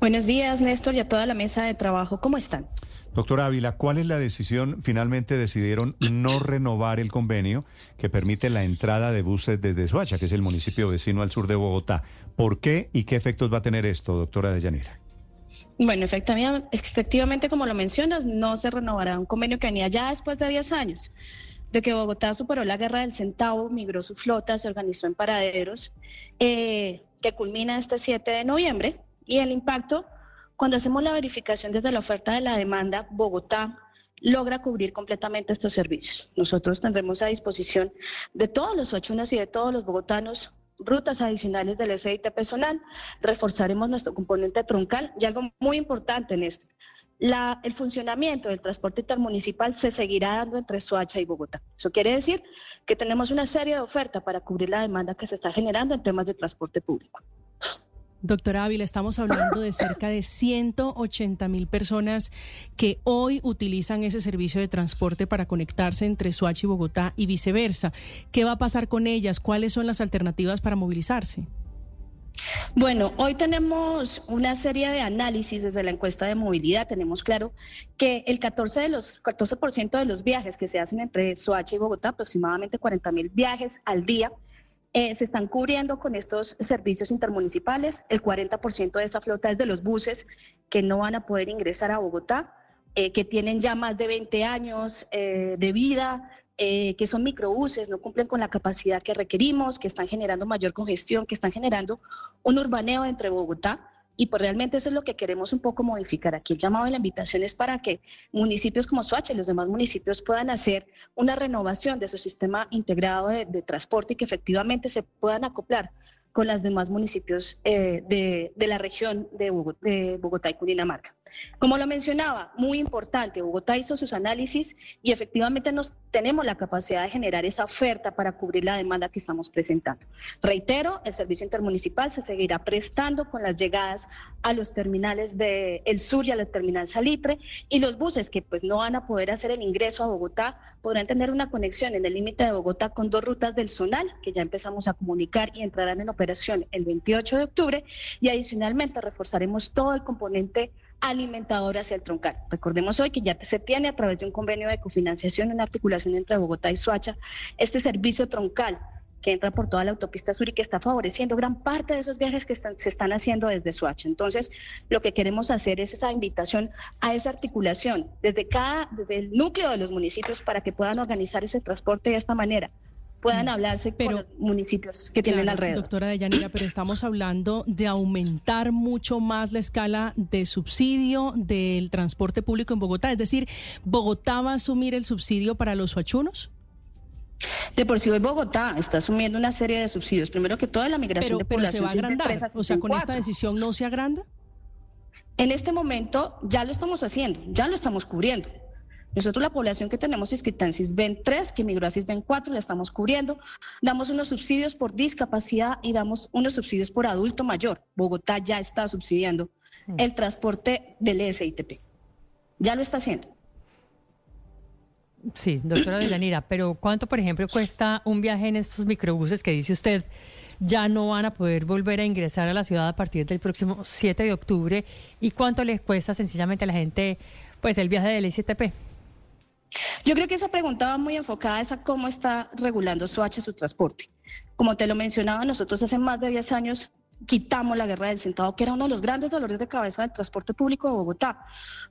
Buenos días, Néstor, y a toda la mesa de trabajo. ¿Cómo están? Doctora Ávila, ¿cuál es la decisión? Finalmente decidieron no renovar el convenio que permite la entrada de buses desde Soacha, que es el municipio vecino al sur de Bogotá. ¿Por qué y qué efectos va a tener esto, doctora Deyanira? Bueno, efectivamente, efectivamente, como lo mencionas, no se renovará un convenio que venía ya después de 10 años de que Bogotá superó la guerra del centavo, migró su flota, se organizó en paraderos, eh, que culmina este 7 de noviembre y el impacto, cuando hacemos la verificación desde la oferta de la demanda, Bogotá logra cubrir completamente estos servicios. Nosotros tendremos a disposición de todos los ochunos y de todos los bogotanos rutas adicionales del SIT personal, reforzaremos nuestro componente troncal y algo muy importante en esto, la, el funcionamiento del transporte intermunicipal se seguirá dando entre Soacha y Bogotá. Eso quiere decir que tenemos una serie de ofertas para cubrir la demanda que se está generando en temas de transporte público. Doctora Ávila, estamos hablando de cerca de 180 mil personas que hoy utilizan ese servicio de transporte para conectarse entre Soacha y Bogotá y viceversa. ¿Qué va a pasar con ellas? ¿Cuáles son las alternativas para movilizarse? Bueno, hoy tenemos una serie de análisis desde la encuesta de movilidad. Tenemos claro que el 14 de los 14% de los viajes que se hacen entre Soacha y Bogotá, aproximadamente 40 mil viajes al día, eh, se están cubriendo con estos servicios intermunicipales. El 40% de esa flota es de los buses que no van a poder ingresar a Bogotá, eh, que tienen ya más de 20 años eh, de vida, que son microbuses, no cumplen con la capacidad que requerimos, que están generando mayor congestión, que están generando un urbaneo entre Bogotá y pues realmente eso es lo que queremos un poco modificar. Aquí el llamado y la invitación es para que municipios como Soacha y los demás municipios puedan hacer una renovación de su sistema integrado de, transporte y que efectivamente se puedan acoplar con los demás municipios eh, de, la región de Bogotá y Cundinamarca. Como lo mencionaba, muy importante, Bogotá hizo sus análisis y efectivamente nos tenemos la capacidad de generar esa oferta para cubrir la demanda que estamos presentando. Reitero, el servicio intermunicipal se seguirá prestando con las llegadas a los terminales de El Sur y a la terminal Salitre y los buses que pues no van a poder hacer el ingreso a Bogotá podrán tener una conexión en el límite de Bogotá con dos rutas del Zonal que ya empezamos a comunicar y entrarán en operación el 28 de octubre y adicionalmente reforzaremos todo el componente alimentador hacia el troncal. Recordemos hoy que ya se tiene a través de un convenio de cofinanciación en articulación entre Bogotá y Suacha este servicio troncal que entra por toda la autopista sur y que está favoreciendo gran parte de esos viajes que se están haciendo desde Suacha. Entonces, lo que queremos hacer es esa invitación a esa articulación desde cada, desde el núcleo de los municipios para que puedan organizar ese transporte de esta manera puedan hablarse con los municipios que tienen alrededor. Doctora Deyanira, pero estamos hablando de aumentar mucho más la escala de subsidio del transporte público en Bogotá. Es decir, ¿Bogotá va a asumir el subsidio para los huachunos? De por sí hoy Bogotá está asumiendo una serie de subsidios. Primero que toda la migración de población se va a agrandar. o sea, con esta decisión no se agranda. En este momento ya lo estamos haciendo, ya lo estamos cubriendo. Nosotros la población que tenemos inscrita en CISBEN 3, que migró a CISBEN 4, la estamos cubriendo. Damos unos subsidios por discapacidad y damos unos subsidios por adulto mayor. Bogotá ya está subsidiando mm. el transporte del SITP. Ya lo está haciendo. Sí, doctora Deyanira, pero ¿cuánto, por ejemplo, cuesta un viaje en estos microbuses que dice usted ya no van a poder volver a ingresar a la ciudad a partir del próximo 7 de octubre? ¿Y cuánto les cuesta sencillamente a la gente pues el viaje del SITP? Yo creo que esa pregunta va muy enfocada a cómo está regulando Soacha su transporte. Como te lo mencionaba, nosotros hace más de 10 años quitamos la guerra del centavo, que era uno de los grandes dolores de cabeza del transporte público de Bogotá.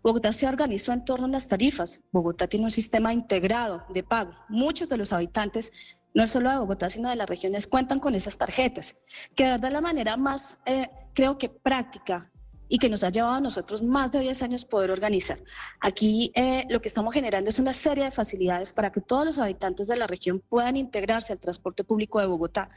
Bogotá se organizó en torno a las tarifas. Bogotá tiene un sistema integrado de pago. Muchos de los habitantes, no solo de Bogotá, sino de las regiones, cuentan con esas tarjetas, que de verdad la manera más, eh, creo que práctica y que nos ha llevado a nosotros más de 10 años poder organizar. Aquí eh, lo que estamos generando es una serie de facilidades para que todos los habitantes de la región puedan integrarse al transporte público de Bogotá.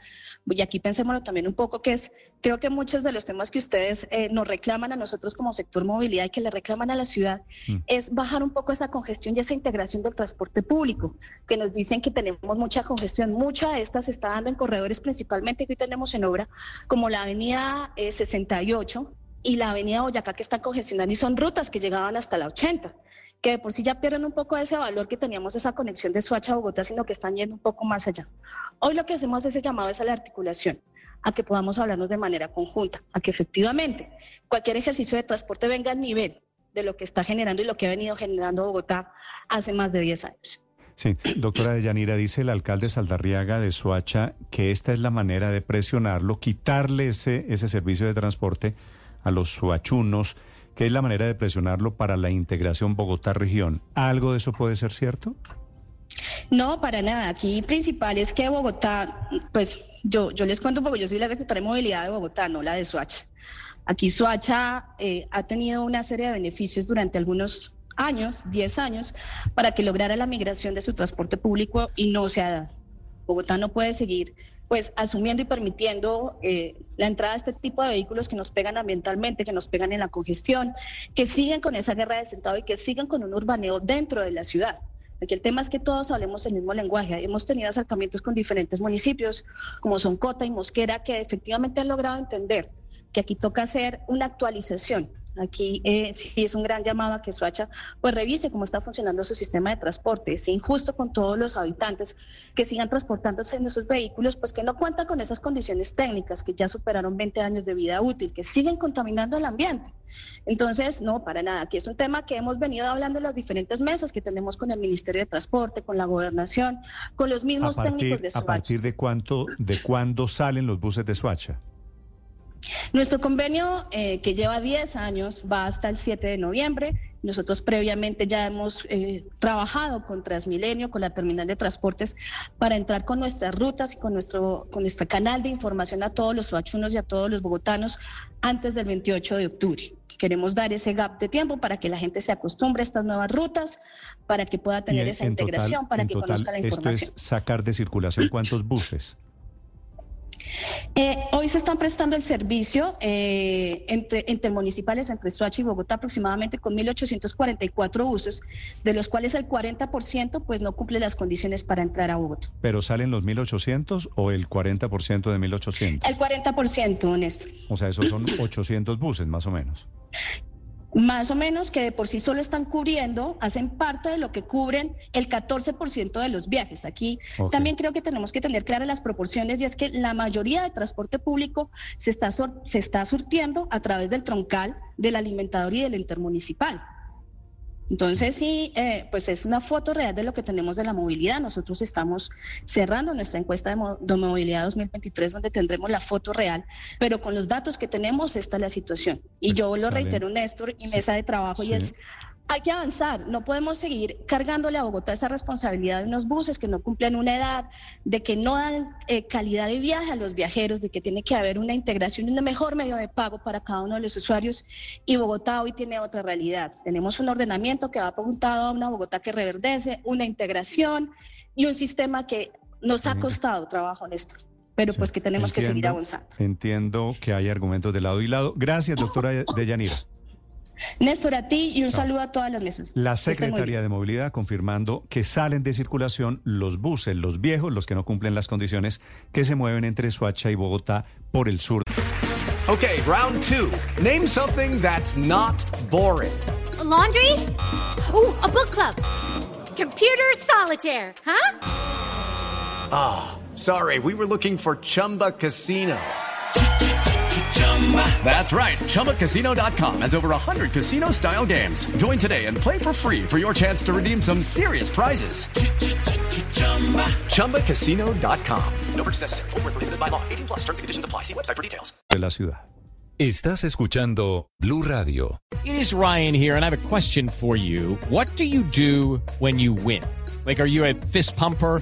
Y aquí pensémoslo también un poco, que es, creo que muchos de los temas que ustedes eh, nos reclaman a nosotros como sector movilidad y que le reclaman a la ciudad, mm. es bajar un poco esa congestión y esa integración del transporte público, que nos dicen que tenemos mucha congestión. Mucha de estas se está dando en corredores principalmente que hoy tenemos en obra, como la avenida 68 eh, y la avenida Boyacá que están congestionando y son rutas que llegaban hasta la 80 que de por sí ya pierden un poco de ese valor que teníamos esa conexión de Suacha a Bogotá, sino que están yendo un poco más allá. Hoy lo que hacemos ese llamado es a la articulación, a que podamos hablarnos de manera conjunta, a que efectivamente cualquier ejercicio de transporte venga al nivel de lo que está generando y lo que ha venido generando Bogotá hace más de 10 años. Sí, doctora Deyanira, dice el alcalde Saldarriaga de Suacha que esta es la manera de presionarlo, quitarle ese, ese servicio de transporte a los suachunos, que es la manera de presionarlo para la integración Bogotá-región. ¿Algo de eso puede ser cierto? No, para nada. Aquí principal es que Bogotá, pues yo, yo les cuento poco, yo soy la secretaria de movilidad de Bogotá, no la de Suacha. Aquí Suacha eh, ha tenido una serie de beneficios durante algunos años, 10 años, para que lograra la migración de su transporte público y no se ha dado. Bogotá no puede seguir pues asumiendo y permitiendo eh, la entrada de este tipo de vehículos que nos pegan ambientalmente, que nos pegan en la congestión, que siguen con esa guerra de sentado y que sigan con un urbaneo dentro de la ciudad. Aquí el tema es que todos hablemos el mismo lenguaje. Hemos tenido acercamientos con diferentes municipios, como son Cota y Mosquera, que efectivamente han logrado entender que aquí toca hacer una actualización Aquí eh, sí es un gran llamado a que Suacha pues revise cómo está funcionando su sistema de transporte. Es injusto con todos los habitantes que sigan transportándose en esos vehículos, pues que no cuentan con esas condiciones técnicas que ya superaron 20 años de vida útil, que siguen contaminando el ambiente. Entonces, no, para nada. Aquí es un tema que hemos venido hablando en las diferentes mesas que tenemos con el Ministerio de Transporte, con la Gobernación, con los mismos técnicos de Suacha. ¿A partir de cuánto, de cuándo salen los buses de Suacha? Nuestro convenio, eh, que lleva 10 años, va hasta el 7 de noviembre. Nosotros previamente ya hemos eh, trabajado con Transmilenio, con la terminal de transportes, para entrar con nuestras rutas y con nuestro, con nuestro canal de información a todos los suachunos y a todos los bogotanos antes del 28 de octubre. Queremos dar ese gap de tiempo para que la gente se acostumbre a estas nuevas rutas, para que pueda tener esa integración, para que conozca la información. Esto es sacar de circulación cuántos buses. Eh, hoy se están prestando el servicio eh, entre, entre municipales, entre Soacha y Bogotá, aproximadamente con 1.844 usos, de los cuales el 40% pues no cumple las condiciones para entrar a Bogotá. ¿Pero salen los 1.800 o el 40% de 1.800? El 40%, honesto. O sea, esos son 800 buses más o menos más o menos que de por sí solo están cubriendo, hacen parte de lo que cubren el 14% de los viajes. Aquí también creo que tenemos que tener claras las proporciones y es que la mayoría de transporte público se está, se está surtiendo a través del troncal, del alimentador y del intermunicipal. Entonces, sí, eh, pues es una foto real de lo que tenemos de la movilidad. Nosotros estamos cerrando nuestra encuesta de, movilidad 2023, donde tendremos la foto real, pero con los datos que tenemos, esta es la situación. Y pues yo lo reitero, Néstor, y mesa de trabajo, y es hay que avanzar, no podemos seguir cargándole a Bogotá esa responsabilidad de unos buses que no cumplen una edad, de que no dan eh, calidad de viaje a los viajeros, de que tiene que haber una integración y un mejor medio de pago para cada uno de los usuarios. Y Bogotá hoy tiene otra realidad. Tenemos un ordenamiento que va apuntado a una Bogotá que reverdece, una integración y un sistema que nos ha costado trabajo, Néstor pero pues que tenemos que seguir avanzando. Entiendo que hay argumentos de lado y lado. Gracias, doctora Deyanira. Néstor, a ti y un saludo a todas las mesas. La Secretaría de Movilidad confirmando que salen de circulación los buses, los viejos, los que no cumplen las condiciones, que se mueven entre Suacha y Bogotá por el sur. Okay, round two. Name something that's not boring. laundry? Uh, a book club. Computer solitaire, huh? Ah, sorry, we were looking for Chumba Casino. That's right. ChumbaCasino.com has over 100 casino style games. Join today and play for free for your chance to redeem some serious prizes. ChumbaCasino.com. No purchase necessary. Full prohibited by law. 18 plus terms and conditions apply. See website for details. De la ciudad. Estás escuchando Blue Radio. It is Ryan here, and I have a question for you. What do you do when you win? Like, are you a fist pumper?